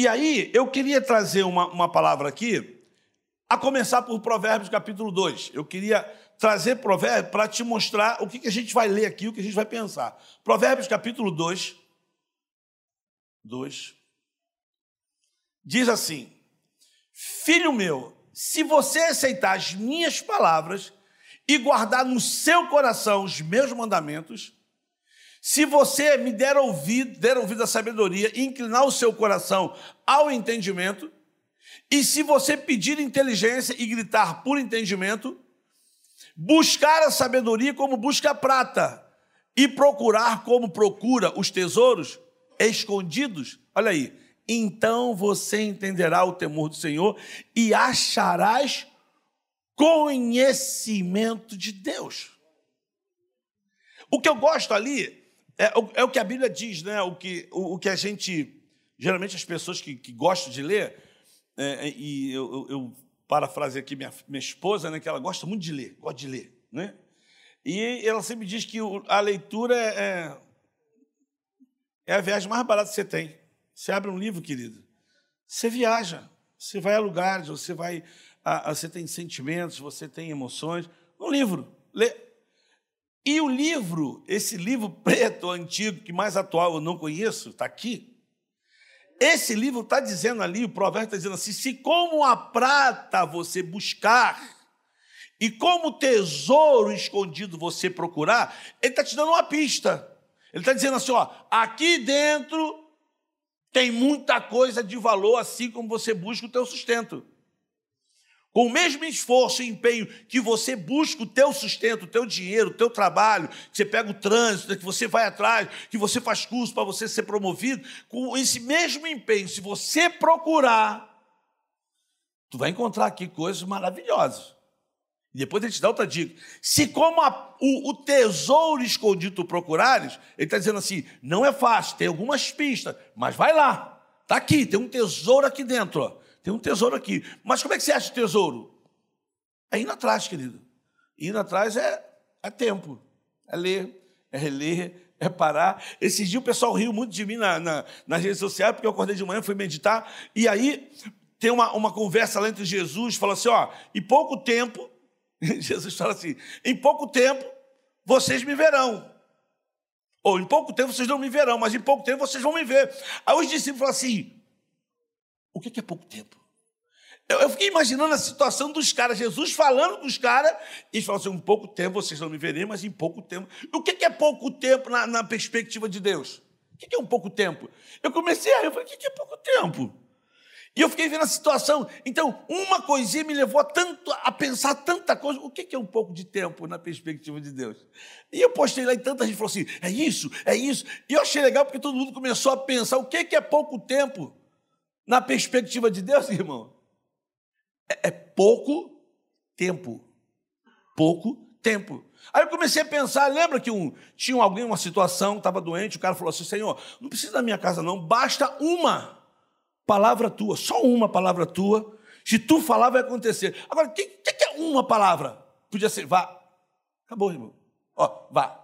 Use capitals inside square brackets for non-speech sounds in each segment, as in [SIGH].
E aí, eu queria trazer uma, uma palavra aqui, a começar por Provérbios capítulo 2. Eu queria trazer Provérbios para te mostrar o que, que a gente vai ler aqui, o que a gente vai pensar. Provérbios capítulo 2. 2. Diz assim: Filho meu, se você aceitar as minhas palavras e guardar no seu coração os meus mandamentos, se você me der ouvido, der ouvido à sabedoria inclinar o seu coração ao entendimento, e se você pedir inteligência e gritar por entendimento, buscar a sabedoria como busca a prata e procurar como procura os tesouros escondidos, olha aí, então você entenderá o temor do Senhor e acharás conhecimento de Deus. O que eu gosto ali é, é, o que a Bíblia diz, né? o, que, o, o que a gente, geralmente as pessoas que, que gostam de ler, é, é e eu, eu, eu parafrasei aqui minha, minha esposa, né, que ela gosta muito de ler, gosta de ler. Né? E ela sempre diz que a leitura é, é, é a viagem mais barata que você tem. Você abre um livro, querido, você viaja, você vai a lugares, você vai, a, a, você tem sentimentos, você tem emoções. Um livro, lê. E o livro, esse livro preto antigo, que mais atual eu não conheço, está aqui. Esse livro está dizendo ali, o provérbio está dizendo assim: se como a prata você buscar, e como tesouro escondido você procurar, ele está te dando uma pista. Ele está dizendo assim: ó, aqui dentro tem muita coisa de valor, assim como você busca o teu sustento. Com o mesmo esforço e empenho que você busca o teu sustento, o teu dinheiro, o teu trabalho, que você pega o trânsito, que você vai atrás, que você faz curso para você ser promovido, com esse mesmo empenho, se você procurar, tu vai encontrar aqui coisas maravilhosas. E depois ele te dá outra dica. Se como a, o, o, tesouro escondido tu procurares, ele está dizendo assim, não é fácil, tem algumas pistas, mas vai lá. Está aqui, tem um tesouro aqui dentro. Ó. Tem um tesouro aqui. Mas como é que você acha o tesouro? É indo atrás, querido. Indo atrás é, é tempo. É ler, é reler, é parar. Esses dias o pessoal riu muito de mim na, na, nas redes sociais, porque eu acordei de manhã, fui meditar, e aí tem uma, uma conversa lá entre Jesus, fala assim, ó, e pouco tempo [LAUGHS] Jesus fala assim: em pouco tempo vocês me verão. Ou em pouco tempo vocês não me verão, mas em pouco tempo vocês vão me ver. Aí os discípulos falam assim: o que é pouco tempo? Eu, fiquei imaginando a situação dos caras, Jesus falando com os caras, e falam assim: em pouco tempo vocês não me verem, mas em pouco tempo. O que é pouco tempo na, na perspectiva de Deus? O que é um pouco tempo? Eu comecei a eu falei: o que é pouco tempo? E eu fiquei vendo a situação. Então, uma coisinha me levou a, tanto, a pensar tanta coisa. O que é um pouco de tempo na perspectiva de Deus? E eu postei lá e tanta gente falou assim: é isso, é isso. E eu achei legal porque todo mundo começou a pensar: o que é pouco tempo na perspectiva de Deus, irmão? É, é pouco tempo. Pouco tempo. Aí eu comecei a pensar, lembra que um, tinha alguém, uma situação, estava doente, o cara falou assim, Senhor, não precisa da minha casa não, basta uma palavra tua, só uma palavra tua. Se tu falar, vai acontecer. Agora, o que, que, é uma palavra? Podia ser, vá. Acabou, irmão. Ó, vá.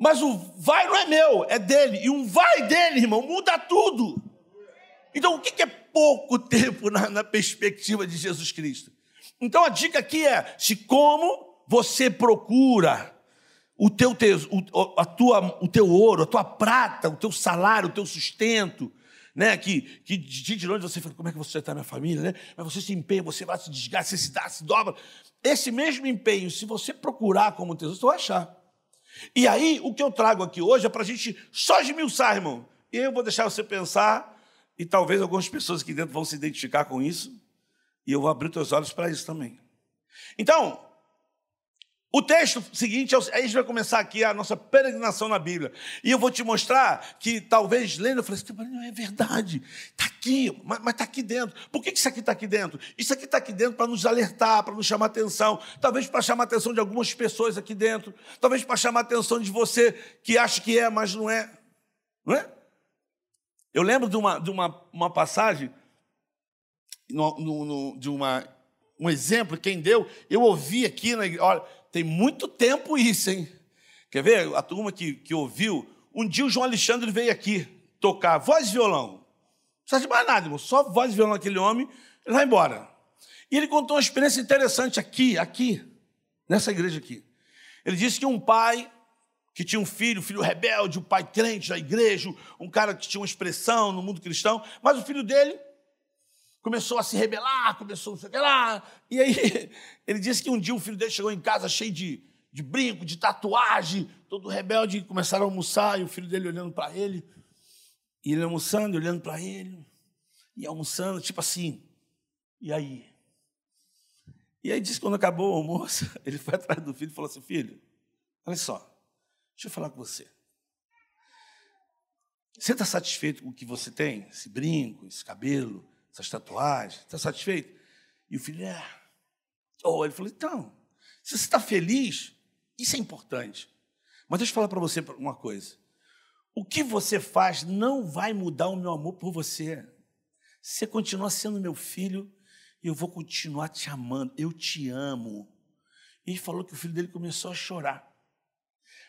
Mas o vai não é meu, é dele. E um vai dele, irmão, muda tudo. Então, o que é pouco [LAUGHS] tempo na, na perspectiva de Jesus Cristo? Então, a dica aqui é: se como você procura o teu, o, a tua, o teu ouro, a tua prata, o teu salário, o teu sustento, né? Que, que de, de longe você fala, como é que você está na família, né? Mas você se empenha, você vai se desgasta, você se dá, se dobra. Esse mesmo empenho, se você procurar como tesouro, você vai achar. E aí, o que eu trago aqui hoje é para a gente só esmiuçar, irmão. E eu vou deixar você pensar, e talvez algumas pessoas aqui dentro vão se identificar com isso, e eu vou abrir os olhos para isso também. Então, o texto seguinte, a gente vai começar aqui a nossa peregrinação na Bíblia. E eu vou te mostrar que talvez lendo, eu falei assim, mas não é verdade. Está aqui, mas está aqui dentro. Por que isso aqui está aqui dentro? Isso aqui está aqui dentro para nos alertar, para nos chamar atenção. Talvez para chamar atenção de algumas pessoas aqui dentro. Talvez para chamar atenção de você que acha que é, mas não é. Não é? Eu lembro de uma, de uma, uma passagem, no, no, no, de uma, um exemplo, quem deu, eu ouvi aqui, na, olha tem muito tempo isso, hein? Quer ver? A turma que, que ouviu. Um dia o João Alexandre veio aqui. tocar voz e violão. Não precisa de mais nada, irmão. Só voz e violão aquele homem, ele vai embora. E ele contou uma experiência interessante aqui, aqui, nessa igreja aqui. Ele disse que um pai que tinha um filho, filho rebelde, um pai crente da igreja, um cara que tinha uma expressão no mundo cristão, mas o filho dele começou a se rebelar, começou a se rebelar. E aí [LAUGHS] ele disse que um dia o filho dele chegou em casa cheio de, de brinco, de tatuagem, todo rebelde, começaram a almoçar, e o filho dele olhando para ele, e ele almoçando, olhando para ele, e almoçando, tipo assim, e aí? E aí disse que quando acabou o almoço, [LAUGHS] ele foi atrás do filho e falou assim, filho, olha só, deixa eu falar com você. Você está satisfeito com o que você tem? Esse brinco, esse cabelo, essas tatuagens? Está satisfeito? E o filho, é. Oh, ele falou, então, se você está feliz, isso é importante. Mas deixa eu falar para você uma coisa. O que você faz não vai mudar o meu amor por você. Você continua sendo meu filho e eu vou continuar te amando. Eu te amo. E ele falou que o filho dele começou a chorar.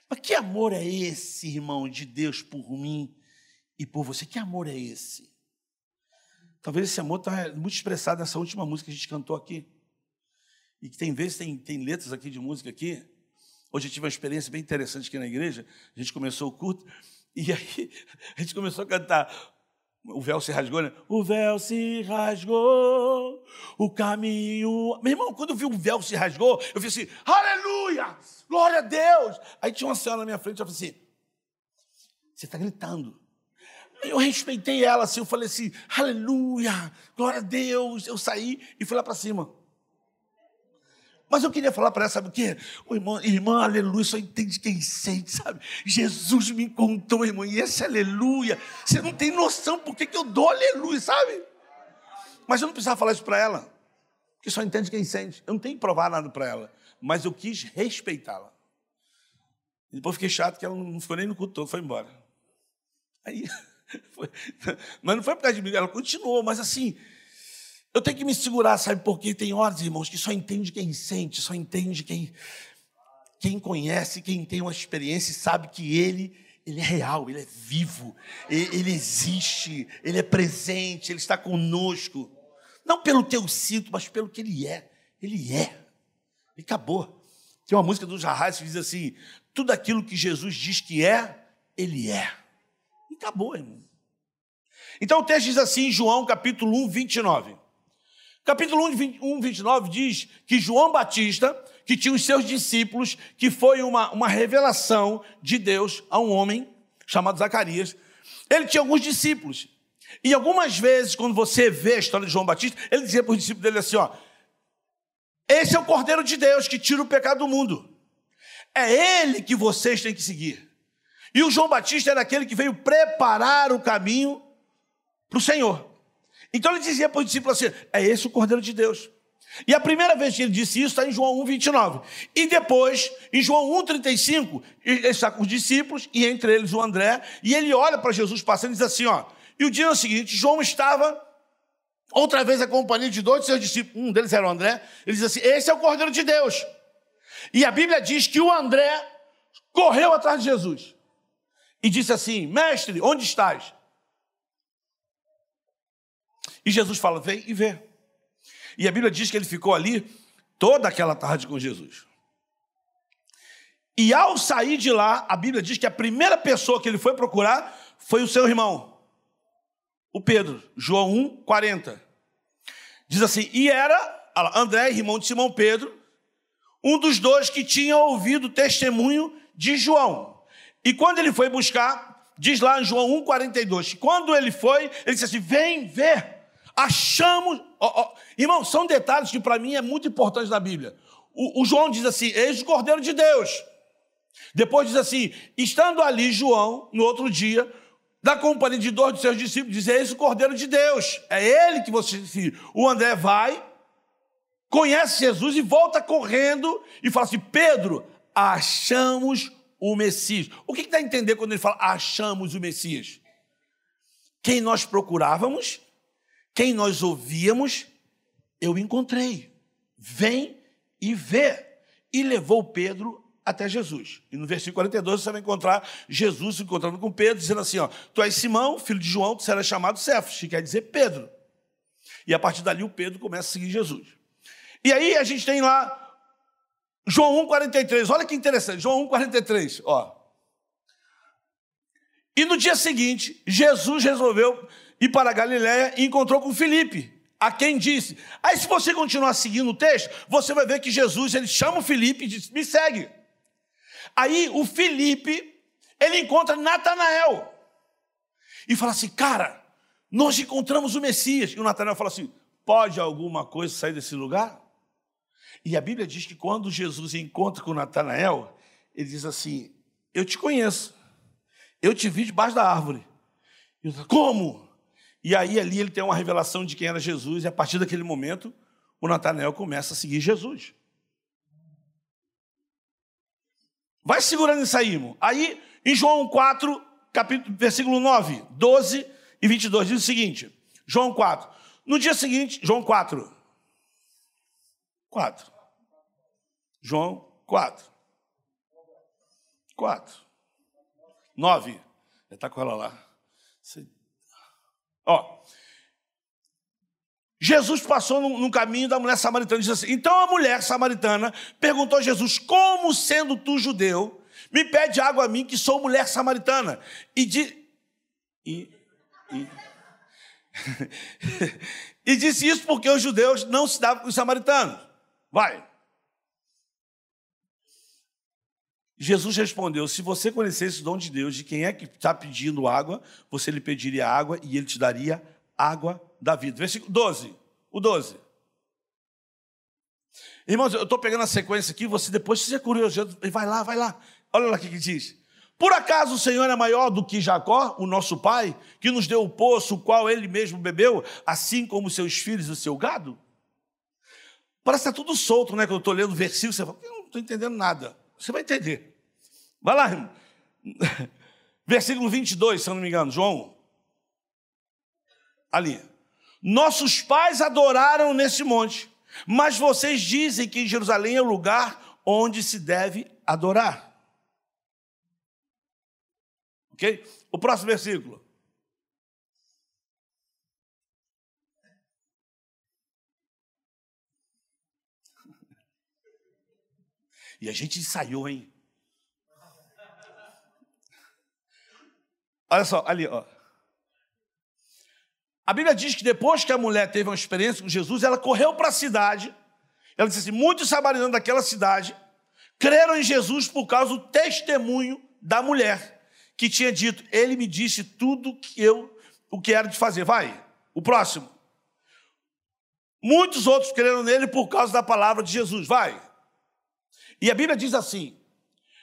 Mas que amor é esse, irmão, de Deus por mim e por você? Que amor é esse? Talvez esse amor está muito expressado nessa última música que a gente cantou aqui. E que tem vezes, tem, tem letras aqui de música aqui. Hoje eu tive uma experiência bem interessante aqui na igreja. A gente começou o culto e aí [LAUGHS] a gente começou a cantar o véu se rasgou, né? O véu se rasgou, o caminho. Meu irmão, quando eu vi o véu se rasgou, eu fiz assim: aleluia, glória a Deus. Aí tinha uma senhora na minha frente, eu falei assim: você está gritando. Eu respeitei ela assim, eu falei assim: aleluia, glória a Deus. Eu saí e fui lá para cima. Mas eu queria falar para ela, sabe o quê? O irmão, irmã, aleluia, só entende quem sente, sabe? Jesus me contou, irmão, e esse aleluia, você não tem noção por que, eu dou aleluia, sabe? Mas eu não precisava falar isso para ela, porque só entende quem sente. Eu não tenho que provar nada para ela, mas eu quis respeitá-la. Depois fiquei chato que ela não ficou nem no culto todo, foi embora. Aí, [LAUGHS] foi, mas não foi por causa de mim, ela continuou, mas assim, eu tenho que me segurar, sabe? Porque tem horas, irmãos, que só entende quem sente, só entende quem, quem conhece, quem tem uma experiência e sabe que ele, ele é real, ele é vivo, ele, existe, ele é presente, ele está conosco. Não pelo que eu sinto, mas pelo que ele é. Ele é. E acabou. Tem uma música do Jarrás que diz assim: tudo aquilo que Jesus diz que é, ele é. E acabou, irmão. Então o texto diz assim em João capítulo 1, 29. Capítulo 1, 29 diz que João Batista, que tinha os seus discípulos, que foi uma, uma revelação de Deus a um homem chamado Zacarias, ele tinha alguns discípulos. E algumas vezes, quando você vê a história de João Batista, ele dizia para os discípulos dele assim: ó, esse é o Cordeiro de Deus que tira o pecado do mundo. É ele que vocês têm que seguir. E o João Batista era aquele que veio preparar o caminho para o Senhor. Então ele dizia para os discípulos assim: é esse o Cordeiro de Deus. E a primeira vez que ele disse isso está em João 1, 29. E depois, em João 1, 35, ele está com os discípulos, e entre eles o André, e ele olha para Jesus passando e diz assim: ó. E o dia é seguinte, João estava outra vez acompanhado de dois de seus discípulos, um deles era o André, ele diz assim: esse é o Cordeiro de Deus. E a Bíblia diz que o André correu atrás de Jesus e disse assim: Mestre, onde estás? E Jesus fala: vem e vê. E a Bíblia diz que ele ficou ali toda aquela tarde com Jesus. E ao sair de lá, a Bíblia diz que a primeira pessoa que ele foi procurar foi o seu irmão, o Pedro, João 1, 40. Diz assim: e era André, irmão de Simão Pedro, um dos dois que tinha ouvido o testemunho de João. E quando ele foi buscar, diz lá em João 1, 42, que quando ele foi, ele disse assim: vem ver achamos. Ó, ó, irmão, são detalhes que para mim é muito importante na Bíblia. O, o, João diz assim: eis o Cordeiro de Deus. Depois diz assim: estando ali João, no outro dia, da companhia de dois de seus discípulos, diz: eis o Cordeiro de Deus. É ele que você. O André vai, conhece Jesus e volta correndo e fala assim: Pedro, achamos o Messias. O que, dá a entender quando ele fala achamos o Messias? Quem nós procurávamos quem nós ouvíamos, eu encontrei. Vem e vê. E levou Pedro até Jesus. E no versículo 42 você vai encontrar Jesus se encontrando com Pedro, dizendo assim: ó, Tu és Simão, filho de João, tu serás chamado Cefas, que quer dizer Pedro. E a partir dali o Pedro começa a seguir Jesus. E aí a gente tem lá João 1,43. Olha que interessante, João 1,43. Ó. E no dia seguinte, Jesus resolveu ir para a Galiléia e encontrou com Filipe, a quem disse. Aí, se você continuar seguindo o texto, você vai ver que Jesus ele chama o Filipe e diz: Me segue. Aí o Filipe ele encontra Natanael e fala assim: Cara, nós encontramos o Messias. E o Natanael fala assim: Pode alguma coisa sair desse lugar? E a Bíblia diz que quando Jesus encontra com Natanael, ele diz assim: Eu te conheço, eu te vi debaixo da árvore. Eu, Como? E aí ali ele tem uma revelação de quem era Jesus, e a partir daquele momento, o Natanael começa a seguir Jesus. Vai segurando isso aí, irmão. Aí, em João 4, capítulo, versículo 9, 12 e 22, diz o seguinte: João 4. No dia seguinte, João 4. 4. João 4. 4. 9. Já está com ela lá. Ó. Jesus passou no, caminho da mulher samaritana e disse assim: Então a mulher samaritana perguntou a Jesus: Como sendo tu judeu, me pede água a mim, que sou mulher samaritana? E, di, e, e, [LAUGHS] e disse isso porque os judeus não se davam com os samaritanos. Vai. Jesus respondeu: Se você conhecesse o dom de Deus, de quem é que está pedindo água, você lhe pediria água e ele te daria água da vida. Versículo 12. O 12. Irmãos, eu estou pegando a sequência aqui, você depois, se é curioso, vai lá, vai lá. Olha lá o que, que diz. Por acaso o Senhor é maior do que Jacó, o nosso pai, que nos deu o poço, o qual ele mesmo bebeu, assim como seus filhos e o seu gado? Parece que está tudo solto, né? Quando eu estou lendo o versículo, você fala, eu não estou entendendo nada. Você vai entender. Vai lá. [LAUGHS] Versículo 22, se eu não me engano, João. Ali. Nossos pais adoraram nesse monte, mas vocês dizem que Jerusalém é o lugar onde se deve adorar. Ok? O próximo versículo. [LAUGHS] E a gente ensaiou, hein? Olha só, ali, ó. A Bíblia diz que depois que a mulher teve uma experiência com Jesus, ela correu para a cidade. Ela disse assim: muitos samaritanos daquela cidade creram em Jesus por causa do testemunho da mulher, que tinha dito: Ele me disse tudo que eu o que era de fazer. Vai, o próximo. Muitos outros creram nele por causa da palavra de Jesus. Vai. E a Bíblia diz assim: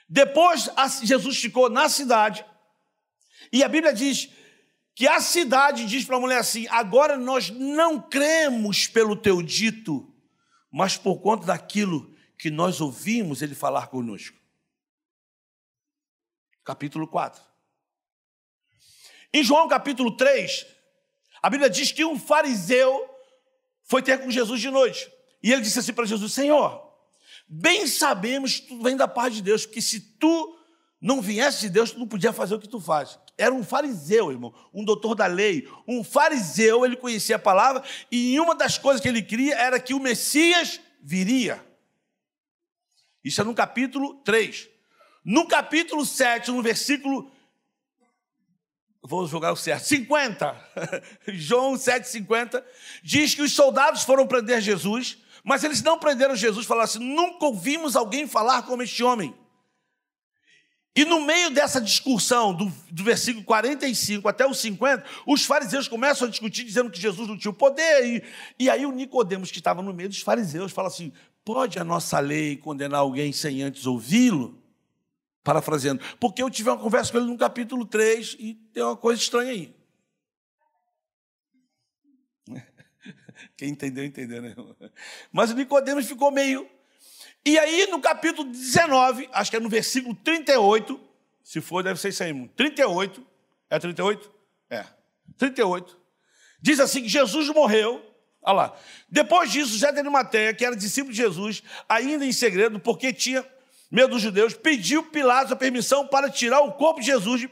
depois Jesus ficou na cidade, e a Bíblia diz que a cidade diz para a mulher assim: agora nós não cremos pelo teu dito, mas por conta daquilo que nós ouvimos ele falar conosco. Capítulo 4. Em João capítulo 3, a Bíblia diz que um fariseu foi ter com Jesus de noite. E ele disse assim para Jesus: Senhor, bem sabemos que tu vem da paz de Deus, porque se tu não viesse de Deus, tu não podia fazer o que tu faz era um fariseu, irmão, um doutor da lei. Um fariseu, ele conhecia a palavra, e uma das coisas que ele queria era que o Messias viria. Isso é no capítulo 3. No capítulo 7, no versículo. Vou jogar o certo, 50. [LAUGHS] João 7, 50. Diz que os soldados foram prender Jesus, mas eles não prenderam Jesus, falaram assim: nunca ouvimos alguém falar como este homem. E no meio dessa discussão, do, do, versículo 45 até o 50, os fariseus começam a discutir, dizendo que Jesus não tinha o poder. E, e aí o Nicodemos, que estava no meio dos fariseus, fala assim: pode a nossa lei condenar alguém sem antes ouvi-lo? Parafraseando. Porque eu tive uma conversa com ele no capítulo 3 e tem uma coisa estranha aí. [LAUGHS] Quem entendeu, entendeu, né? Mas o Nicodemos ficou meio e aí, no capítulo 19, acho que é no versículo 38, se for, deve ser isso aí, 38, é 38? É, 38. Diz assim que Jesus morreu, olha lá. Depois disso, José de Arimateia, que era discípulo de Jesus, ainda em segredo, porque tinha medo dos judeus, pediu Pilatos a permissão para tirar o corpo de Jesus.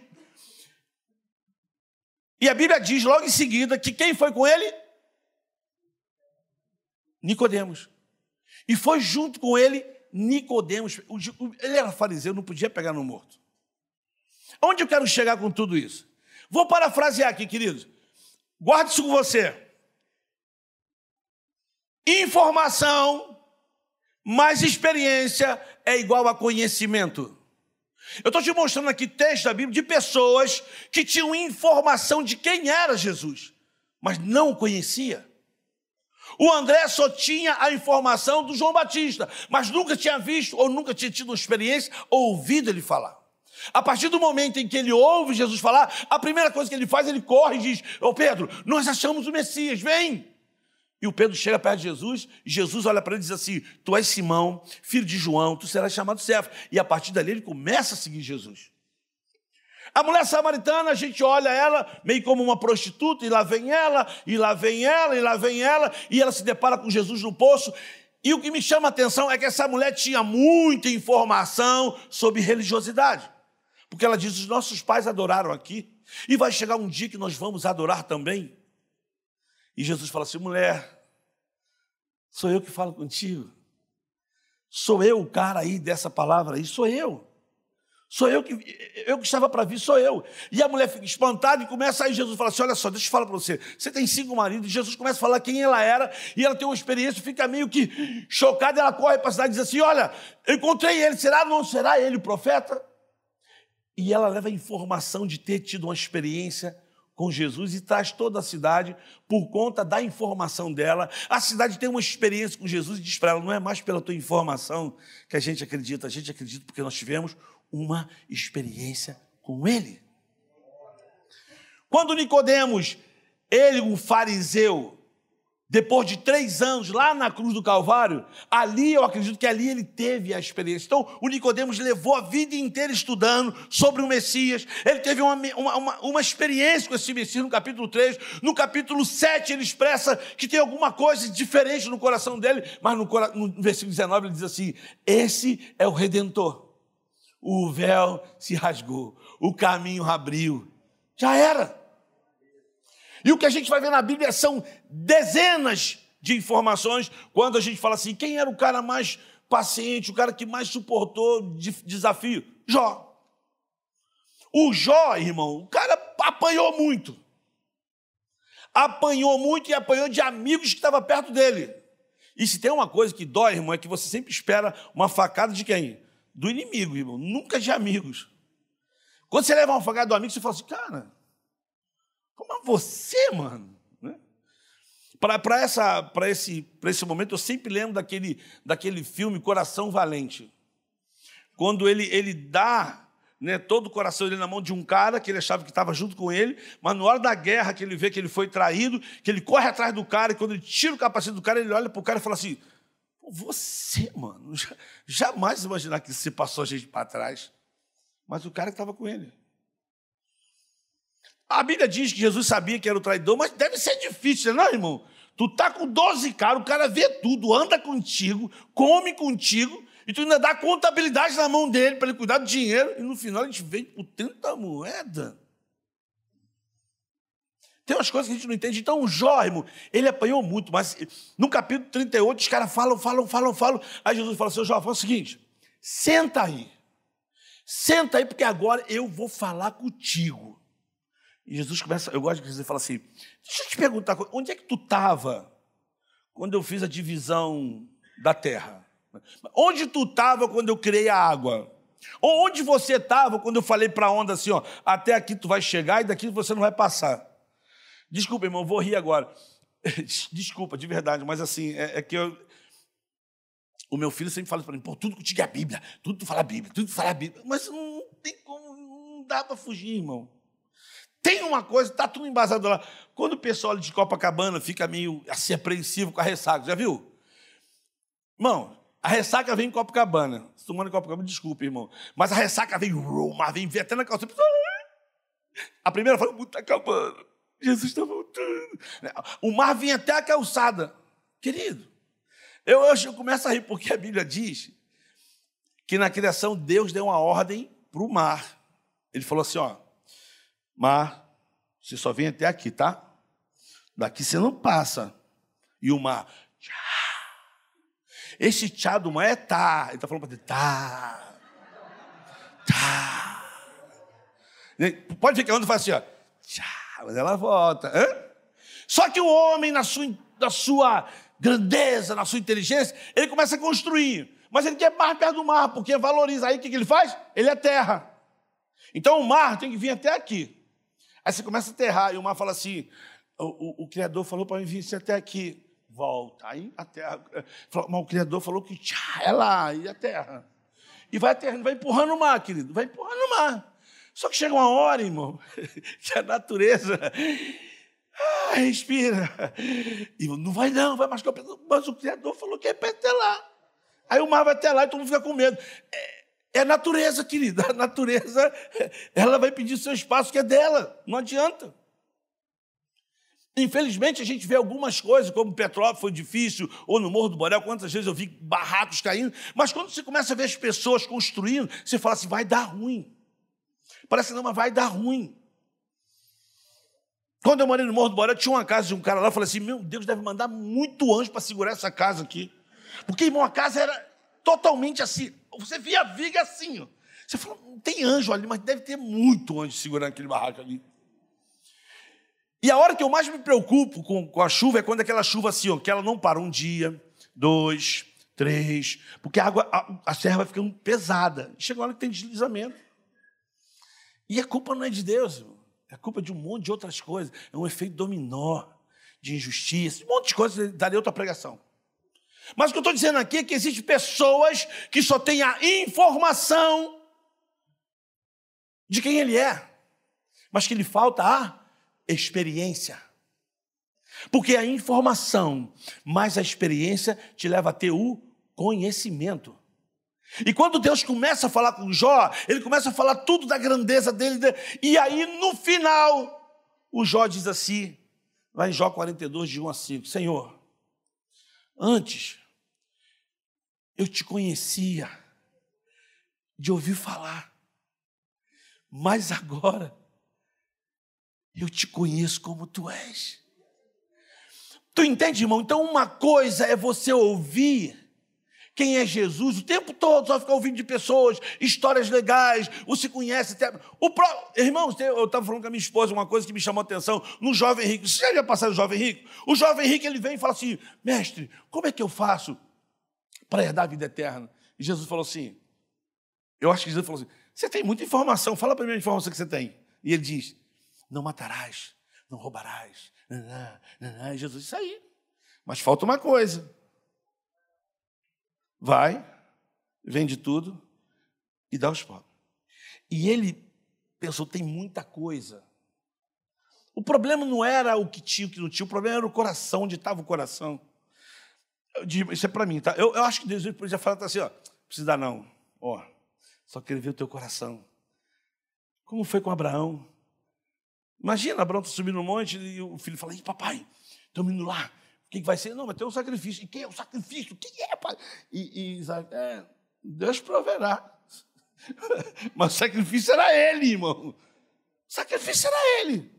E a Bíblia diz logo em seguida que quem foi com ele? Nicodemos. E foi junto com ele Nicodemos. Ele era fariseu, não podia pegar no morto. Onde eu quero chegar com tudo isso? Vou parafrasear aqui, queridos. Guarde isso com você. Informação mais experiência é igual a conhecimento. Eu estou te mostrando aqui texto da Bíblia de pessoas que tinham informação de quem era Jesus, mas não o conhecia. O André só tinha a informação do João Batista, mas nunca tinha visto ou nunca tinha tido uma experiência ou ouvido ele falar. A partir do momento em que ele ouve Jesus falar, a primeira coisa que ele faz, ele corre e diz: Ô oh, Pedro, nós achamos o Messias, vem. E o Pedro chega perto de Jesus, e Jesus olha para ele e diz assim: Tu és Simão, filho de João, tu serás chamado servo. E a partir dali ele começa a seguir Jesus. A mulher samaritana, a gente olha ela meio como uma prostituta, e lá vem ela, e lá vem ela, e lá vem ela, e ela se depara com Jesus no poço. E o que me chama a atenção é que essa mulher tinha muita informação sobre religiosidade. Porque ela diz: os nossos pais adoraram aqui, e vai chegar um dia que nós vamos adorar também. E Jesus fala assim: mulher, sou eu que falo contigo. Sou eu o cara aí dessa palavra aí, sou eu. Sou eu que eu que estava para vir, sou eu. E a mulher fica espantada e começa aí Jesus fala assim: "Olha só, deixa eu falar para você. Você tem cinco maridos". E Jesus começa a falar quem ela era, e ela tem uma experiência, fica meio que chocada, ela corre para a cidade e diz assim: "Olha, eu encontrei ele, será não será ele o profeta?" E ela leva a informação de ter tido uma experiência com Jesus e traz toda a cidade por conta da informação dela. A cidade tem uma experiência com Jesus e diz para ela: não é mais pela tua informação que a gente acredita, a gente acredita porque nós tivemos uma experiência com Ele. Quando Nicodemos, ele, um fariseu, depois de três anos lá na cruz do Calvário, ali eu acredito que ali ele teve a experiência. Então, o Nicodemos levou a vida inteira estudando sobre o Messias. Ele teve uma, uma, uma, experiência com esse Messias no capítulo 3. No capítulo 7, ele expressa que tem alguma coisa diferente no coração dele, mas no, no versículo 19 ele diz assim: Esse é o Redentor. O véu se rasgou, o caminho abriu. Já era. E o que a gente vai ver na Bíblia são dezenas de informações quando a gente fala assim: quem era o cara mais paciente, o cara que mais suportou desafio? Jó. O Jó, irmão, o cara apanhou muito. Apanhou muito e apanhou de amigos que estavam perto dele. E se tem uma coisa que dói, irmão, é que você sempre espera uma facada de quem? Do inimigo, irmão, nunca de amigos. Quando você leva uma facada do amigo, você fala assim, cara, como é você, mano? Né? Para esse, esse momento, eu sempre lembro daquele, daquele filme Coração Valente. Quando ele, ele dá né, todo o coração dele na mão de um cara que ele achava que estava junto com ele, mas na hora da guerra, que ele vê que ele foi traído, que ele corre atrás do cara, e quando ele tira o capacete do cara, ele olha para o cara e fala assim: Você, mano, jamais imaginar que você passou a gente para trás. Mas o cara que estava com ele. A Bíblia diz que Jesus sabia que era o traidor, mas deve ser difícil, não, irmão? Tu tá com 12 caras, o cara vê tudo, anda contigo, come contigo, e tu ainda dá contabilidade na mão dele para ele cuidar do dinheiro, e no final a gente vem por tanta moeda. Tem umas coisas que a gente não entende. Então, o Jó, irmão, ele apanhou muito, mas no capítulo 38, os caras falam, falam, falam, falam. Aí Jesus fala assim: Jó, fala o seguinte, senta aí. Senta aí, porque agora eu vou falar contigo. E Jesus começa, eu gosto de dizer, fala assim: deixa eu te perguntar, onde é que tu estava quando eu fiz a divisão da terra? Onde tu estava quando eu criei a água? Onde você estava quando eu falei para a onda assim, ó, até aqui tu vai chegar e daqui você não vai passar? Desculpa, irmão, vou rir agora. [LAUGHS] Desculpa, de verdade, mas assim, é, é que eu, o meu filho sempre fala para mim, pô, tudo contigo é a Bíblia, tudo tu fala a Bíblia, tudo tu fala a Bíblia. Mas não tem como, não dá para fugir, irmão. Tem uma coisa, está tudo embasado lá. Quando o pessoal de Copacabana fica meio assim apreensivo com a ressaca, já viu? Irmão, a ressaca vem em Copacabana. Tu mora em Copacabana, desculpa, irmão. Mas a ressaca vem, mas vem, vem até na calça. A primeira fala, o mundo está acabando. Jesus está voltando. O mar vem até a calçada. Querido, eu, eu, eu começo a rir porque a Bíblia diz que na criação Deus deu uma ordem para o mar. Ele falou assim: ó, mar, você só vem até aqui, tá? Daqui você não passa. E o mar, tchá. Esse tchá do mar é tá. Ele está falando para ele, tá. Tá. Pode ver que a onda faz assim, ó. Tchá, mas ela volta. Hã? Só que o homem, na sua, na sua grandeza, na sua inteligência, ele começa a construir. Mas ele quer mais perto do mar, porque valoriza. Aí o que ele faz? Ele é terra. Então o mar tem que vir até aqui. Aí você começa a aterrar, e o mar fala assim: o, o, o Criador falou para mim vir até aqui. Volta. Aí a terra. Mas o Criador falou que tchá, é lá, e a terra. E vai, terra, vai empurrando o mar, querido, vai empurrando o mar. Só que chega uma hora, irmão, [LAUGHS] que a natureza. Ah, respira. E não vai não, vai machucar o pé. Mas o Criador falou que é para até lá. Aí o mar vai até lá e todo mundo fica com medo. É, é a natureza, querida. A natureza, ela vai pedir seu espaço que é dela. Não adianta. Infelizmente, a gente vê algumas coisas, como Petrópolis foi difícil, ou no Morro do Borel, quantas vezes eu vi barracos caindo, mas quando você começa a ver as pessoas construindo, você fala assim, vai dar ruim. Parece não, mas vai dar ruim. Quando eu morei no Morro do Borel, tinha uma casa de um cara lá, eu falei assim, meu Deus, deve mandar muito anjo para segurar essa casa aqui. Porque, irmão, a casa era totalmente assim. Você via a viga assim, ó. Você falou, não tem anjo ali, mas deve ter muito anjo segurando aquele barraco ali. E a hora que eu mais me preocupo com, com a chuva é quando aquela chuva assim, ó, que ela não para um dia, dois, três, porque a água, a, a serra vai ficando pesada. Chega uma hora que tem deslizamento. E a culpa não é de Deus, é culpa de um monte de outras coisas. É um efeito dominó de injustiça, um monte de coisas, daria outra pregação. Mas o que eu estou dizendo aqui é que existem pessoas que só têm a informação de quem ele é, mas que lhe falta a experiência. Porque a informação mais a experiência te leva a ter o conhecimento. E quando Deus começa a falar com Jó, ele começa a falar tudo da grandeza dele, e aí no final, o Jó diz assim, lá em Jó 42, de 1 a 5, Senhor, Antes, eu te conhecia de ouvir falar, mas agora eu te conheço como tu és. Tu entende, irmão? Então, uma coisa é você ouvir quem é Jesus, o tempo todo só ficar ouvindo de pessoas, histórias legais, você conhece. Até... O pro... Irmãos, eu estava falando com a minha esposa uma coisa que me chamou a atenção no jovem rico. Você já viu passar o jovem rico? O jovem rico ele vem e fala assim: mestre, como é que eu faço para herdar a vida eterna? E Jesus falou assim: eu acho que Jesus falou assim: você tem muita informação, fala para mim a informação que você tem. E ele diz: não matarás, não roubarás. E Jesus, isso aí. Mas falta uma coisa. Vai, vende tudo e dá aos pobres. E ele pensou: tem muita coisa. O problema não era o que tinha, o que não tinha, o problema era o coração, onde estava o coração. Isso é para mim, tá? Eu, eu, acho que Deus podia falar assim: ó, precisa dar não, ó, só queria ver o teu coração. Como foi com Abraão? Imagina, Abraão está subindo no monte e o filho fala: Ih, papai, estamos indo lá. O que vai ser? Não, vai ter um sacrifício. E quem é o sacrifício? O que é, pai? E, e Isaac, é, Deus proverá. [LAUGHS] Mas o sacrifício era ele, irmão. O sacrifício era ele.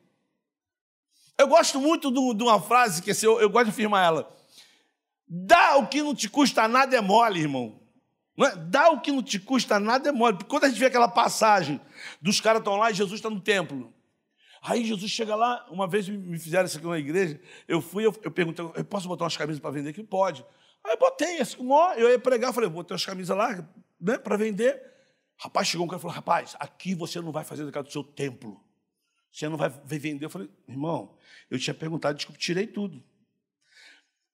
Eu gosto muito de uma frase que eu, eu gosto de afirmar ela. Dá o que não te custa nada é mole, irmão. É? Dá o que não te custa nada é mole. Porque quando a gente vê aquela passagem dos caras estão lá e Jesus está no templo. Aí Jesus chega lá, uma vez me fizeram isso aqui na igreja, eu fui, eu, eu perguntei, eu posso botar umas camisas para vender aqui? Pode. Aí eu botei, assim, eu ia pregar, falei, botei umas camisas lá, né, para vender. Rapaz, chegou um cara e falou, rapaz, aqui você não vai fazer da casa do seu templo. Você não vai vender. Eu falei, irmão, eu tinha perguntado, desculpa, tirei tudo.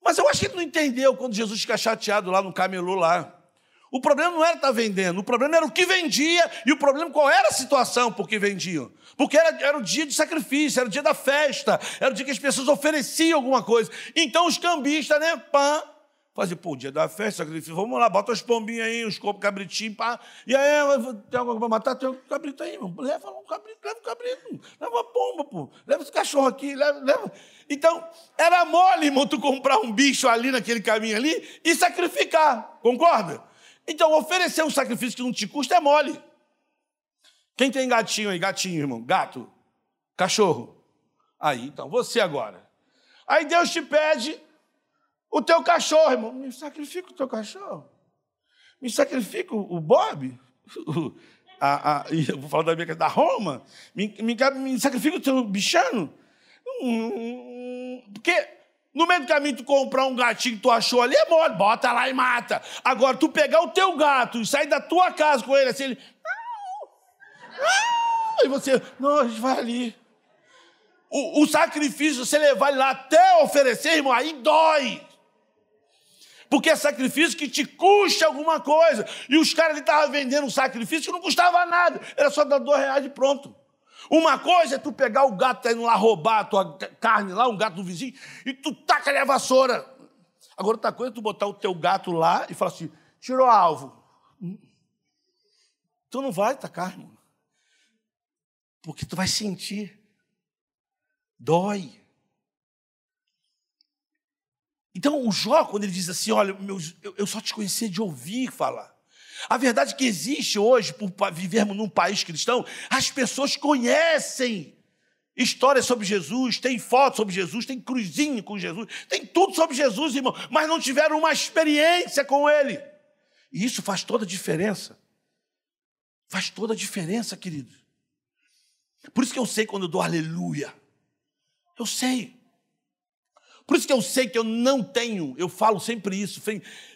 Mas eu acho que ele não entendeu quando Jesus fica chateado lá no camelô lá. O problema não era estar vendendo, o problema era o que vendia e o problema qual era a situação por que vendiam. Porque era, era o dia de sacrifício, era o dia da festa, era o dia que as pessoas ofereciam alguma coisa. Então os cambistas, né, pã, faziam, pô, dia da festa, sacrifício, vamos lá, bota os pombinhos aí, uns cabritinhos, pá. E aí, tem alguma para matar? Tem um cabrito aí, mano. Leva um cabrito, leva um cabrito, leva uma pomba, pô. Leva esse cachorro aqui, leva, leva. Então, era mole, irmão, tu comprar um bicho ali naquele caminho ali e sacrificar, concorda? Então, oferecer um sacrifício que não te custa é mole. Quem tem gatinho aí? Gatinho, irmão. Gato. Cachorro. Aí, então, você agora. Aí Deus te pede o teu cachorro, irmão. Me sacrifica o teu cachorro. Me sacrifica o Bob. [LAUGHS] A, a, eu vou falar da minha da Roma. Me, me, me sacrifica o teu bichano. Hum, porque no meio do caminho, tu comprar um gatinho que tu achou ali, é mole, bota lá e mata. Agora, tu pegar o teu gato e sair da tua casa com ele assim, ele. E você, não, a gente vai ali. O, o sacrifício, você levar ele lá até oferecer, irmão, aí dói. Porque é sacrifício que te custa alguma coisa. E os caras ali estavam vendendo um sacrifício que não custava nada. Era só dar dois reais e pronto. Uma coisa é tu pegar o gato tá indo lá roubar a tua carne lá, um gato do vizinho, e tu taca ali a vassoura. Agora outra coisa é tu botar o teu gato lá e falar assim, tirou alvo. Tu não vai tacar, irmão. Porque tu vai sentir. Dói. Então, o Jó, quando ele diz assim: Olha, eu só te conhecia de ouvir falar. A verdade é que existe hoje, por vivermos num país cristão, as pessoas conhecem histórias sobre Jesus, tem fotos sobre Jesus, tem cruzinho com Jesus, tem tudo sobre Jesus, irmão, mas não tiveram uma experiência com Ele. E isso faz toda a diferença. Faz toda a diferença, querido. Por isso que eu sei quando eu dou aleluia. Eu sei. Por isso que eu sei que eu não tenho, eu falo sempre isso.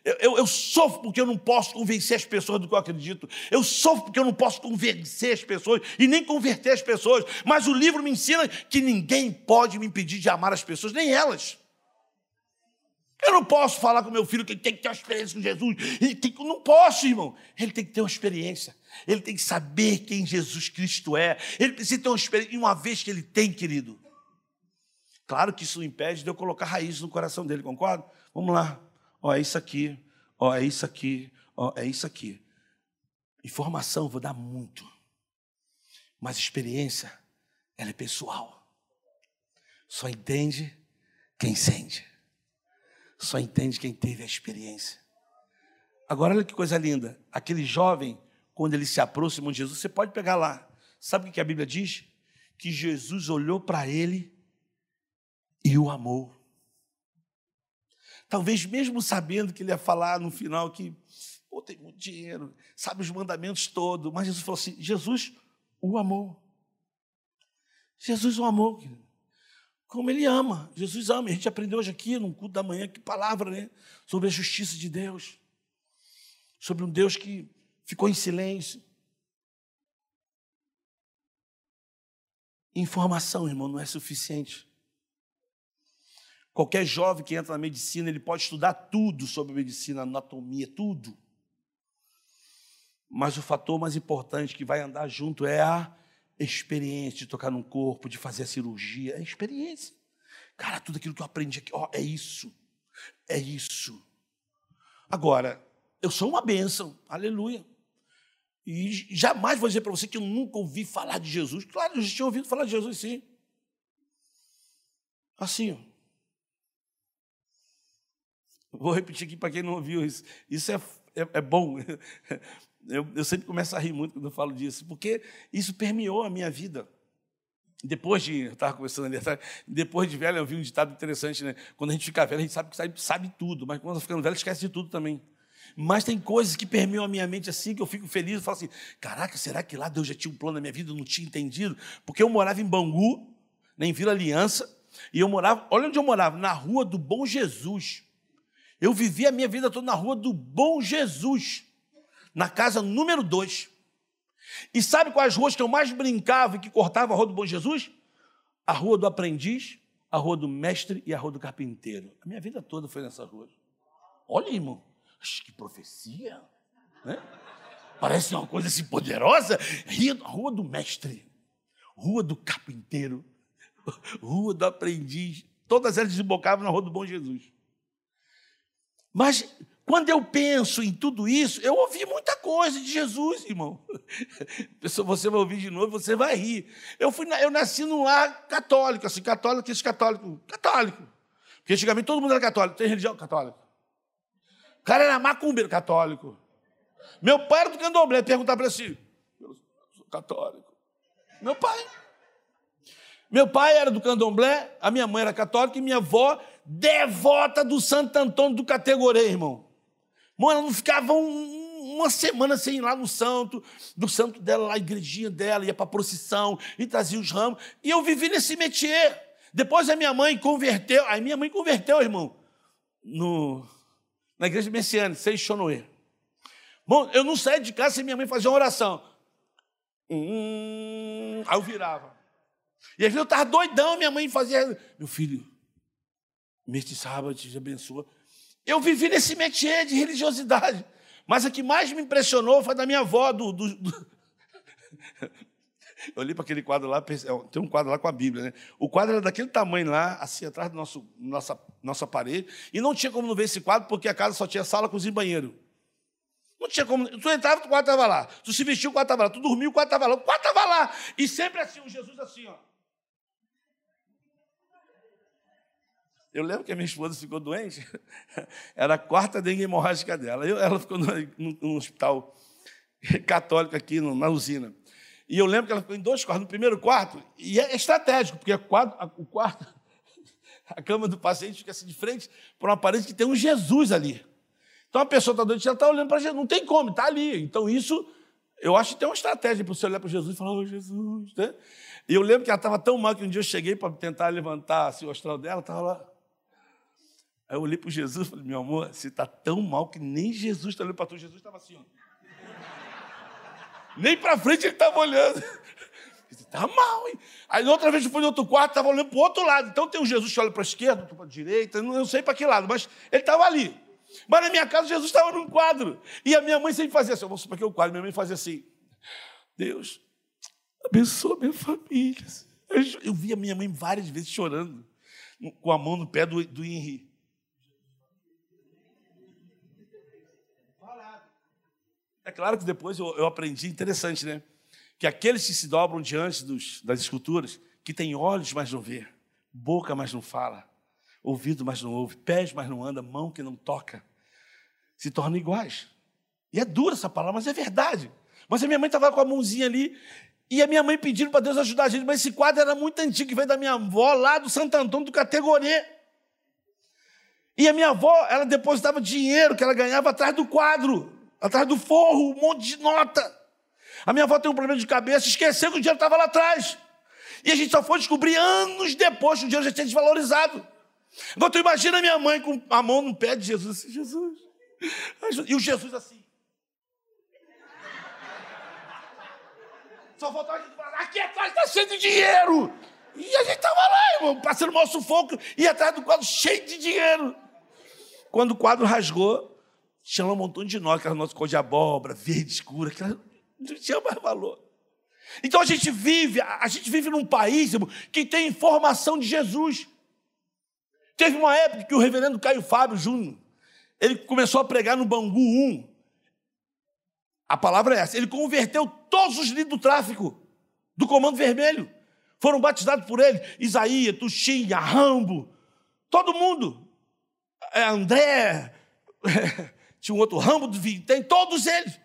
Eu, eu, eu, sofro porque eu não posso convencer as pessoas do que eu acredito. Eu sofro porque eu não posso convencer as pessoas e nem converter as pessoas. Mas o livro me ensina que ninguém pode me impedir de amar as pessoas, nem elas. Eu não posso falar com meu filho que ele tem que ter uma experiência com Jesus. Ele tem, não posso, irmão. Ele tem que ter uma experiência. Ele tem que saber quem Jesus Cristo é. Ele precisa ter uma experiência. E uma vez que ele tem, querido, Claro que isso impede de eu colocar raiz no coração dele, concorda? Vamos lá. Ó, é isso aqui. Ó, é isso aqui. Ó, é isso aqui. Informação vou dar muito. Mas experiência, ela é pessoal. Só entende quem sente. Só entende quem teve a experiência. Agora, olha que coisa linda. Aquele jovem, quando ele se aproxima de Jesus, você pode pegar lá. Sabe o que a Bíblia diz? Que Jesus olhou para ele e o amou. Talvez mesmo sabendo que ele ia falar no final que pô, tem muito dinheiro, sabe os mandamentos todos, mas Jesus falou assim: Jesus o amou. Jesus o amou, como ele ama. Jesus ama. A gente aprendeu hoje aqui, num culto da manhã, que palavra, né? Sobre a justiça de Deus. Sobre um Deus que ficou em silêncio. Informação, irmão, não é suficiente. Qualquer jovem que entra na medicina, ele pode estudar tudo sobre medicina, anatomia, tudo. Mas o fator mais importante que vai andar junto é a experiência de tocar num corpo, de fazer a cirurgia, é a experiência. Cara, tudo aquilo que eu aprendi aqui, ó, é isso. É isso. Agora, eu sou uma bênção, aleluia. E jamais vou dizer para você que eu nunca ouvi falar de Jesus. Claro, eu já tinha ouvido falar de Jesus, sim. Assim. Vou repetir aqui para quem não ouviu isso. Isso é, é, é bom. [LAUGHS] Eu, eu, sempre começo a rir muito quando eu falo disso, porque isso permeou a minha vida. Depois de, eu estava conversando ali depois de velho, eu vi um ditado interessante, né? Quando a gente fica velho, a gente sabe que sabe, sabe tudo, mas quando ficando velho, esquece de tudo também. Mas tem coisas que permeiam a minha mente assim, que eu fico feliz, eu falo assim, caraca, será que lá Deus já tinha um plano na minha vida, eu não tinha entendido? Porque eu morava em Bangu, né, em Vila Aliança, e eu morava, olha onde eu morava, na rua do Bom Jesus. Eu vivi a minha vida toda na rua do Bom Jesus, na casa número 2. E sabe quais ruas que eu mais brincava e que cortava a rua do Bom Jesus? A rua do aprendiz, a rua do mestre e a rua do carpinteiro. A minha vida toda foi nessa rua. Olha, irmão, que profecia, né? Parece uma coisa assim poderosa. Rua do mestre, rua do carpinteiro, [LAUGHS] rua do aprendiz. Todas elas desembocavam na rua do Bom Jesus. Mas quando eu penso em tudo isso, eu ouvi muita coisa de Jesus, irmão. [LAUGHS] Você vai ouvir de novo, você vai rir. Eu, fui, eu nasci num lar católico, assim, católico, esse católico, católico. Porque antigamente todo mundo era católico, tem religião católica. O cara era macumbeiro católico. Meu pai era do candomblé, perguntar para si, eu sou católico. Meu pai. Meu pai era do candomblé, a minha mãe era católica e minha avó, devota do Santo Antônio do Categorê, irmão. Mano, ela não ficava um, uma semana sem ir lá no santo, do santo dela, lá, a igrejinha dela, ia para procissão e trazia os ramos. E eu vivi nesse métier. Depois a minha mãe converteu, aí minha mãe converteu, irmão, no, na igreja messiânica, sem Xonoê. Bom, eu não saía de casa sem minha mãe fazer uma oração. Hum, aí eu virava. E às vezes eu estava doidão, minha mãe fazia. Meu filho, mês de sábado, te abençoa. Eu vivi nesse métier de religiosidade. Mas a que mais me impressionou foi da minha avó, do, do, do... [LAUGHS] Eu olhei para aquele quadro lá, é, tem um quadro lá com a Bíblia, né? O quadro era daquele tamanho lá, assim, atrás do nosso, nossa, nossa parede, e não tinha como não ver esse quadro, porque a casa só tinha sala, cozinha e banheiro. Não tinha como. Tu entrava, o quadro estava lá. Tu se vestiu, o quadro estava lá. Tu dormiu, o quadro estava lá. O quadro estava lá. E sempre assim, o Jesus assim, ó. Eu lembro que a minha esposa ficou doente, [LAUGHS] era a quarta dengue hemorrágica dela. Eu, ela ficou no, hospital católico aqui no, na usina. E eu lembro que ela ficou em dois quartos. No primeiro quarto, e é estratégico, porque quarto, o quarto, [LAUGHS] a cama do paciente fica assim de frente para uma parede que tem um Jesus ali. Então a pessoa está doente, ela está olhando para Jesus, não tem como, está ali. Então isso, eu acho que tem uma estratégia para você olhar para Jesus e falar, oh, Jesus. Né? E eu lembro que ela estava tão mal que um dia eu cheguei para tentar levantar assim, o astral dela, estava lá. Aí eu olhei para Jesus e falei, meu amor, você está tão mal que nem Jesus está olhando para tu. Jesus estava assim, ó. nem para frente ele estava olhando. Está mal, hein? Aí outra vez eu fui no outro quarto, estava olhando para o outro lado. Então tem um Jesus que olha para a esquerda, outro para a direita, não sei para que lado, mas ele estava ali. Mas na minha casa Jesus estava num quadro. E a minha mãe sempre fazia assim, eu vou para que o quadro, minha mãe fazia assim, Deus, abençoa minha família. Eu, vi a minha mãe várias vezes chorando, com a mão no pé do, do. É claro que depois eu, eu aprendi, interessante, né? Que aqueles que se dobram diante dos, das esculturas, que têm olhos, mas não vê, boca, mas não fala, ouvido, mas não ouve, pés, mas não anda, mão que não toca, se tornam iguais. E é dura essa palavra, mas é verdade. Mas a minha mãe estava com a mãozinha ali e a minha mãe pedindo para Deus ajudar a gente, mas esse quadro era muito antigo, que veio da minha avó lá do Santo Antônio do Categorê. E a minha avó, ela depositava dinheiro que ela ganhava atrás do quadro atrás do forro, um monte de nota. A minha avó tem um problema de cabeça, esqueceu que o dinheiro estava lá atrás. E a gente só foi descobrir anos depois que o dinheiro já tinha desvalorizado. Agora tu imagina a minha mãe com a mão no pé de Jesus, assim, Jesus. E o Jesus assim. Só faltava a falar, aqui atrás está cheio de dinheiro. E a gente estava lá, irmão, passando mal sufoco, e atrás do quadro cheio de dinheiro. Quando o quadro rasgou, tinha um montão de nós, aquela nossa cor de abóbora, verde escura, que não tinha mais valor. Então a gente vive, a gente vive num país que tem informação de Jesus. Teve uma época que o reverendo Caio Fábio Júnior, ele começou a pregar no Bangu 1. A palavra é essa. Ele converteu todos os líderes do tráfico, do Comando Vermelho. Foram batizados por ele. Isaías, Tuxinha, Rambo, todo mundo. É, André, [LAUGHS] tinha um outro ramo de vintém, todos eles.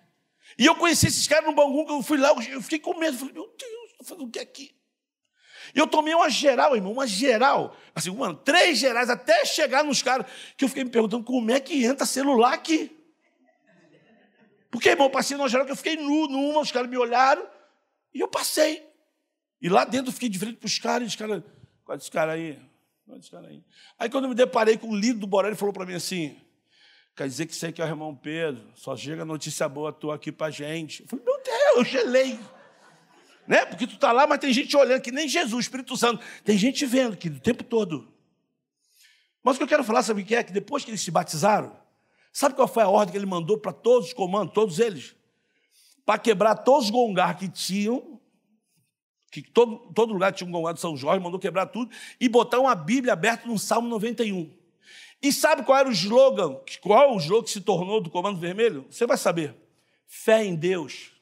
E eu conheci esses caras no Bangu, eu fui lá, eu fiquei com medo, falei, meu Deus, estou fazendo o que aqui? E eu tomei uma geral, irmão, uma geral. Assim, mano, três gerais até chegar nos caras, que eu fiquei me perguntando como é que entra celular aqui. Porque, irmão, eu passei numa geral que eu fiquei nu numa, os caras me olharam e eu passei. E lá dentro eu fiquei de frente para os caras, e os caras, qual é esse cara aí? Qual é esse cara aí? Aí quando eu me deparei com o líder do Borel, ele falou para mim assim, Quer dizer que você que é o irmão Pedro, só chega notícia boa tua aqui pra gente. Eu falei, meu Deus, eu gelei. Né? Porque tu tá lá, mas tem gente olhando, que nem Jesus, Espírito Santo. Tem gente vendo que o tempo todo. Mas o que eu quero falar, sabe o que é? Que depois que eles se batizaram, sabe qual foi a ordem que ele mandou para todos os comandos, todos eles? Para quebrar todos os gongar que tinham, que todo, todo lugar tinha um gongar de São Jorge, mandou quebrar tudo, e botar uma Bíblia aberta no Salmo 91. E sabe qual era o slogan? Qual o slogan que se tornou do Comando Vermelho? Você vai saber. Fé em Deus.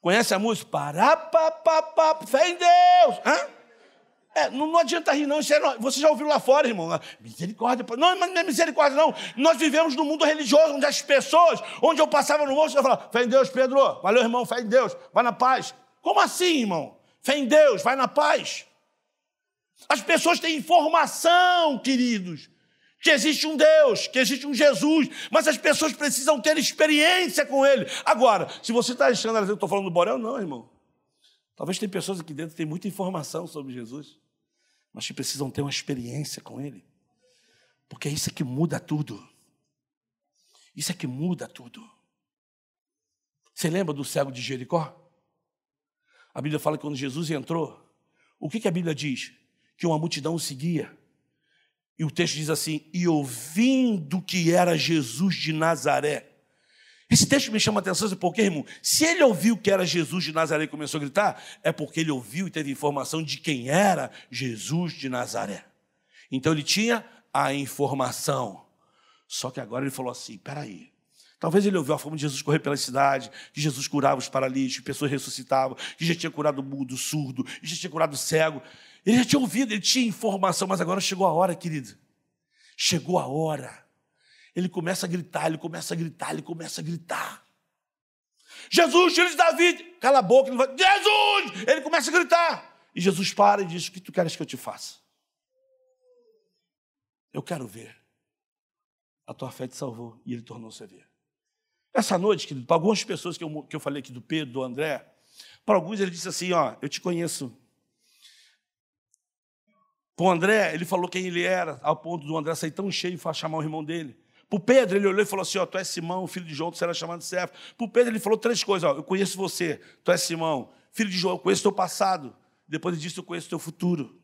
Conhece a música? Pará, pá, pá, pá, fé em Deus. Hã? É, não, não, adianta rir, não. É, você já ouviu lá fora, irmão? Misericórdia. Não, não é misericórdia, não. Nós vivemos num mundo religioso, onde as pessoas, onde eu passava no monte, eu falava, fé em Deus, Pedro. Valeu, irmão, fé em Deus. Vai na paz. Como assim, irmão? Fé em Deus, vai na paz. As pessoas têm informação, queridos, que existe um Deus, que existe um Jesus, mas as pessoas precisam ter experiência com Ele. Agora, se você está achando que eu estou falando do Borel, não, irmão. Talvez tem pessoas aqui dentro que têm muita informação sobre Jesus mas que precisam ter uma experiência com Ele. Porque é isso que muda tudo. Isso é que muda tudo. Você lembra do cego de Jericó? A Bíblia fala que quando Jesus entrou, o que, que a Bíblia diz? Que uma multidão o seguia. E o texto diz assim: e ouvindo que era Jesus de Nazaré, esse texto me chama a atenção, porque, irmão, se ele ouviu que era Jesus de Nazaré e começou a gritar, é porque ele ouviu e teve informação de quem era Jesus de Nazaré. Então ele tinha a informação. Só que agora ele falou assim: peraí. Talvez ele ouviu a forma de Jesus correr pela cidade, que Jesus curava os paralíticos, pessoas ressuscitavam, que já tinha curado o mudo, surdo, que já tinha curado o cego. Ele já tinha ouvido, ele tinha informação, mas agora chegou a hora, querido. Chegou a hora ele começa a gritar, ele começa a gritar, ele começa a gritar. Jesus, filho de Davi, cala a boca, ele vai, Jesus! Ele começa a gritar. E Jesus para e diz: O que tu queres que eu te faça? Eu quero ver. A tua fé te salvou. E ele tornou-se a ver. Essa noite, querido, para algumas pessoas que eu, que eu falei aqui do Pedro, do André, para alguns ele disse assim: Ó, eu te conheço. Para o André, ele falou quem ele era, ao ponto do André sair tão cheio e chamar o irmão dele. Para o Pedro, ele olhou e falou assim: ó, Tu és Simão, filho de João, tu será chamado de Cefo. Para o Pedro, ele falou três coisas: ó, Eu conheço você, tu és Simão, filho de João, eu conheço teu passado. Depois ele disse: Eu conheço teu futuro.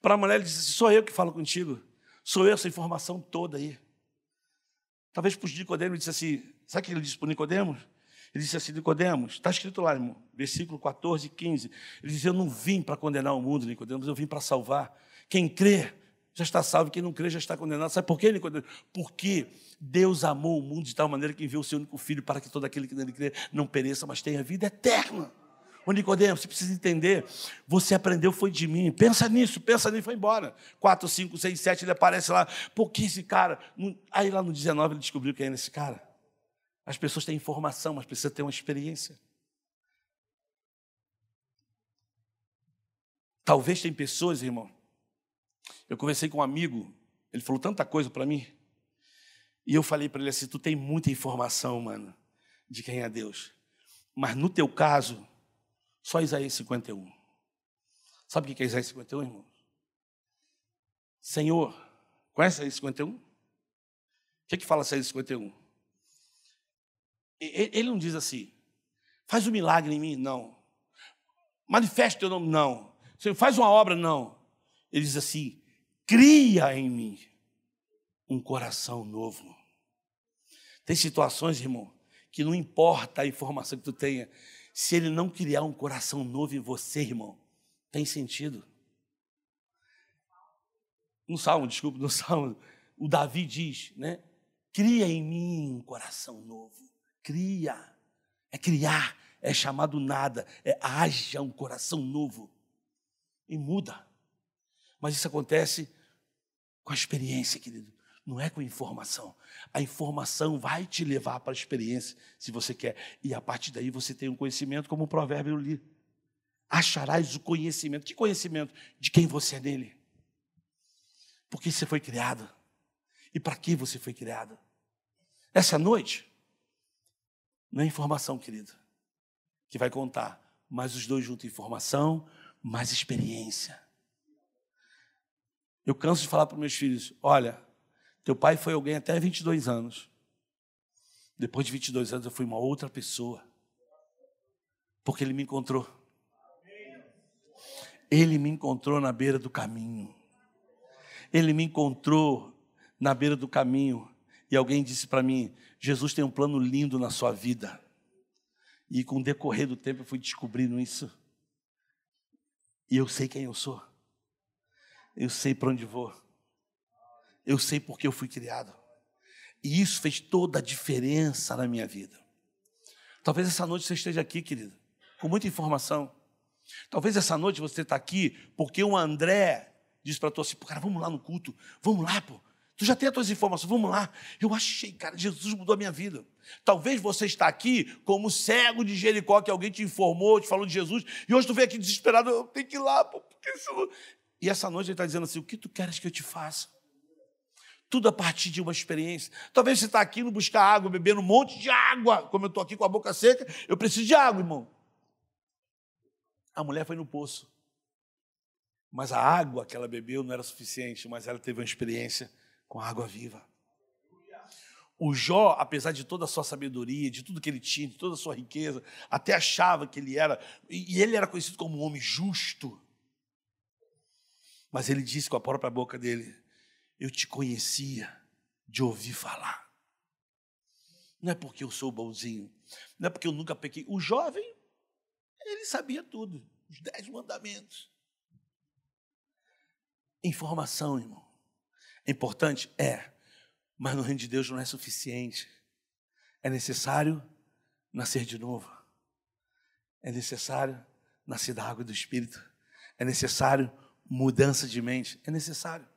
Para a mulher, ele disse: Sou eu que falo contigo. Sou eu essa informação toda aí. Talvez para Nicodemos, disse assim: Sabe o que ele disse para Nicodemos? Ele disse assim: Nicodemos, está escrito lá, irmão, versículo 14 e 15. Ele disse: Eu não vim para condenar o mundo, Nicodemos, eu vim para salvar. Quem crê já está salvo, quem não crê já está condenado. Sabe por quê, Nicodemo? Porque Deus amou o mundo de tal maneira que enviou o seu único filho para que todo aquele que nele crê não pereça, mas tenha vida eterna. Ô Nicodemo, você precisa entender, você aprendeu foi de mim. Pensa nisso, pensa nisso, foi embora. 4, 5, 6, 7, ele aparece lá. Por que esse cara? Aí lá no 19 ele descobriu quem é esse cara. As pessoas têm informação, mas precisam ter uma experiência. Talvez tem pessoas, irmão, eu conversei com um amigo, ele falou tanta coisa para mim. E eu falei para ele assim: tu tem muita informação, mano, de quem é Deus. Mas no teu caso, só Isaías 51. Sabe o que é Isaías 51, irmão? Senhor, conhece Isaías 51? O que, é que fala Isaías 51? Ele não diz assim, faz um milagre em mim, não. Manifeste teu nome, não. Faz uma obra, não. Ele diz assim: cria em mim um coração novo. Tem situações, irmão, que não importa a informação que tu tenha, se ele não criar um coração novo em você, irmão, tem sentido. No Salmo, desculpa, no Salmo, o Davi diz, né? Cria em mim um coração novo. Cria. É criar, é chamado nada, é haja um coração novo. E muda. Mas isso acontece com a experiência, querido. Não é com informação. A informação vai te levar para a experiência, se você quer. E a partir daí você tem um conhecimento, como o provérbio eu li. Acharás o conhecimento. Que conhecimento? De quem você é nele. Por que você foi criado? E para que você foi criado? Essa noite, não é informação, querido, que vai contar, mas os dois juntos, informação mais experiência. Eu canso de falar para meus filhos: olha, teu pai foi alguém até 22 anos. Depois de 22 anos, eu fui uma outra pessoa. Porque ele me encontrou. Ele me encontrou na beira do caminho. Ele me encontrou na beira do caminho. E alguém disse para mim: Jesus tem um plano lindo na sua vida. E com o decorrer do tempo eu fui descobrindo isso. E eu sei quem eu sou. Eu sei para onde vou. Eu sei porque eu fui criado. E isso fez toda a diferença na minha vida. Talvez essa noite você esteja aqui, querido, com muita informação. Talvez essa noite você está aqui porque o André disse para tu assim, cara, vamos lá no culto, vamos lá, pô. Tu já tem as tuas informações, vamos lá. Eu achei, cara, Jesus mudou a minha vida. Talvez você está aqui como cego de Jericó, que alguém te informou, te falou de Jesus, e hoje tu vem aqui desesperado, eu tenho que ir lá, pô, porque isso... E essa noite ele está dizendo assim, o que tu queres que eu te faça? Tudo a partir de uma experiência. Talvez você está aqui no buscar água, bebendo um monte de água, como eu estou aqui com a boca seca, eu preciso de água, irmão. A mulher foi no poço. Mas a água que ela bebeu não era suficiente, mas ela teve uma experiência com a água viva. O Jó, apesar de toda a sua sabedoria, de tudo que ele tinha, de toda a sua riqueza, até achava que ele era, e ele era conhecido como um homem justo. Mas ele disse com a própria boca dele: Eu te conhecia de ouvir falar. Não é porque eu sou bonzinho, não é porque eu nunca pequei. O jovem, ele sabia tudo, os dez mandamentos. Informação, irmão. É importante? É. Mas no reino de Deus não é suficiente. É necessário nascer de novo. É necessário nascer da água do Espírito. É necessário mudança de mente. É necessário.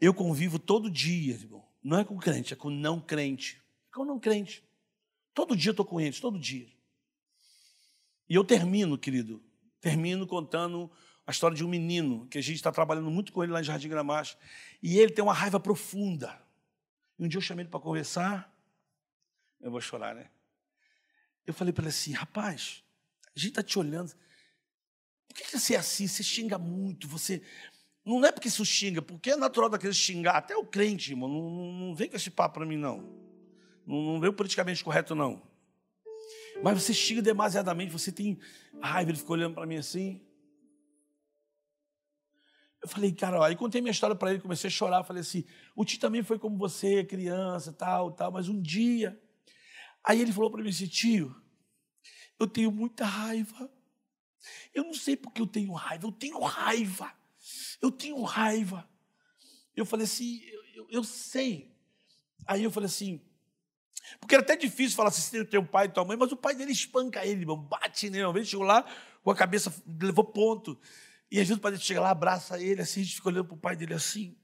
Eu convivo todo dia, irmão. Não é com crente, é com não crente. É com não crente. Todo dia eu estou com eles, todo dia. E eu termino, querido, termino contando a história de um menino, que a gente está trabalhando muito com ele lá em Jardim Gramacho, e ele tem uma raiva profunda. E um dia eu chamei ele para conversar, eu vou chorar, né? Eu falei para ele assim, rapaz, a gente está te olhando, por que, você é assim? Você xinga muito, você... Não é porque isso xinga, porque é natural daqueles xingar, até o crente, irmão, não, não, vem com esse papo para mim, não. não. Não vem politicamente correto, não. Mas você xinga demasiadamente, você tem raiva, ele ficou olhando para mim assim, eu falei, cara, aí contei minha história para ele, comecei a chorar, falei assim, o tio também foi como você, criança, tal, tal, mas um dia. Aí ele falou para mim assim, tio, eu tenho muita raiva. Eu não sei porque eu tenho raiva, eu tenho raiva. Eu tenho raiva. Eu falei assim, eu, eu, eu sei. Aí eu falei assim, porque era até difícil falar assim, tem teu pai e tua mãe, mas o pai dele espanca ele, bate nele. Uma vez chegou lá com a cabeça, levou ponto. E às vezes o pai dele chega lá, abraça ele, assim, a gente fica olhando para o pai dele assim.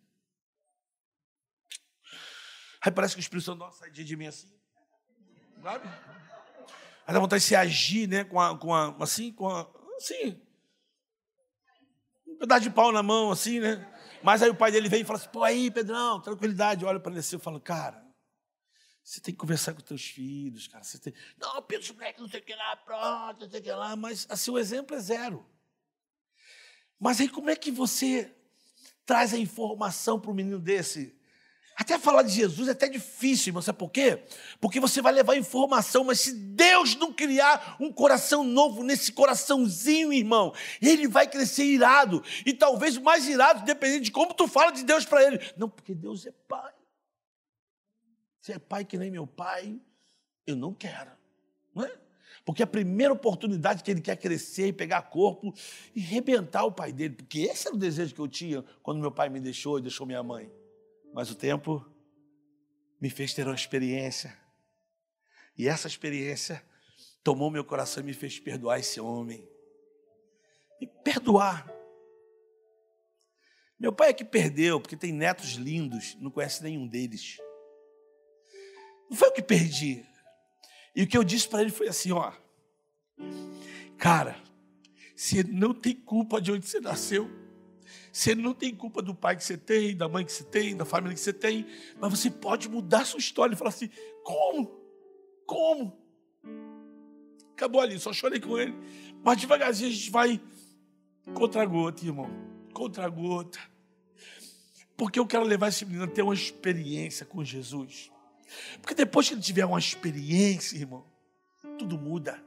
Aí parece que o Espírito Santo sai de mim assim. Sabe? Aí dá vontade de se agir, né? Com a, com a, assim, com a, assim. Pedaço de pau na mão, assim, né? Mas aí o pai dele vem e fala assim, pô, aí, Pedrão, tranquilidade. Olha para ele assim, eu falo, cara, você tem que conversar com teus filhos, cara. Você tem... Não, Pedro, moleque, não sei o que lá, pronto, não sei o que lá. Mas assim, o exemplo é zero. Mas aí como é que você traz a informação para um menino desse? Até falar de Jesus é até difícil, irmão. Sabe por quê? Porque você vai levar informação, mas se Deus não criar um coração novo nesse coraçãozinho, irmão, ele vai crescer irado. E talvez mais irado, dependendo de como tu fala de Deus para ele. Não, porque Deus é pai. Se é pai que nem meu pai, eu não quero. Não é? Porque a primeira oportunidade que ele quer crescer e pegar corpo e rebentar o pai dele, porque esse era o desejo que eu tinha quando meu pai me deixou e deixou minha mãe. Mas o tempo me fez ter uma experiência. E essa experiência tomou meu coração e me fez perdoar esse homem. E perdoar. Meu pai é que perdeu, porque tem netos lindos, não conhece nenhum deles. Não foi o que perdi, e o que eu disse para ele foi assim: ó, cara, você não tem culpa de onde você nasceu. Você não tem culpa do pai que você tem, da mãe que você tem, da família que você tem, mas você pode mudar sua história e falar assim: como? Como? Acabou ali, só chorei com ele. Mas devagarzinho a gente vai contra a gota, irmão. Contra a gota. Porque eu quero levar esse menino a ter uma experiência com Jesus. Porque depois que ele tiver uma experiência, irmão, tudo muda.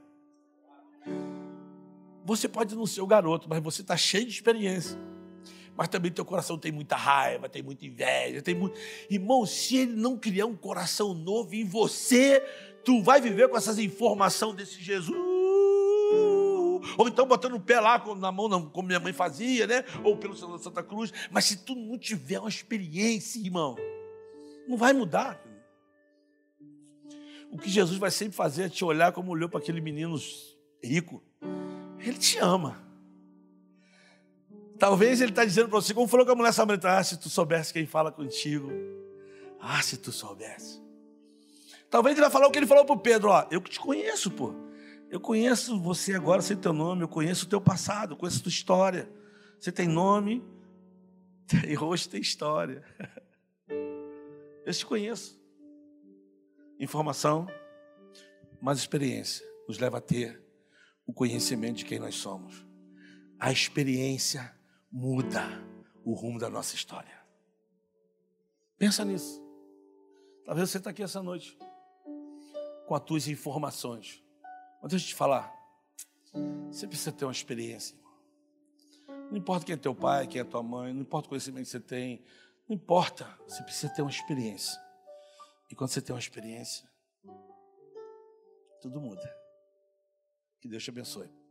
Você pode não ser o garoto, mas você está cheio de experiência. Mas também teu coração tem muita raiva, tem muita inveja, tem muito. Irmão, se ele não criar um coração novo em você, tu vai viver com essas informações desse Jesus. Ou então botando o pé lá na mão, como minha mãe fazia, né? Ou pelo Senhor da Santa Cruz. Mas se tu não tiver uma experiência, irmão, não vai mudar. O que Jesus vai sempre fazer é te olhar como olhou para aquele menino rico. Ele te ama. Talvez ele está dizendo para você, como falou com a mulher samaritana, ah, se tu soubesse quem fala contigo. Ah, se tu soubesse. Talvez ele vai falar o que ele falou para o Pedro, ó, eu te conheço, pô. Eu conheço você agora, sei teu nome, eu conheço o teu passado, conheço a tua história. Você tem nome, [LAUGHS] tem rosto, tem história. [LAUGHS] Eu te conheço. Informação, mas experiência nos leva a ter o conhecimento de quem nós somos. A experiência muda o rumo da nossa história. Pensa nisso. Talvez você está aqui essa noite com as tuas informações. Mas deixa eu te falar. Você precisa ter uma experiência. Não importa quem é teu pai, quem é tua mãe, não importa o conhecimento que você tem, não importa. Você precisa ter uma experiência. E quando você tem uma experiência, tudo muda. Que Deus te abençoe.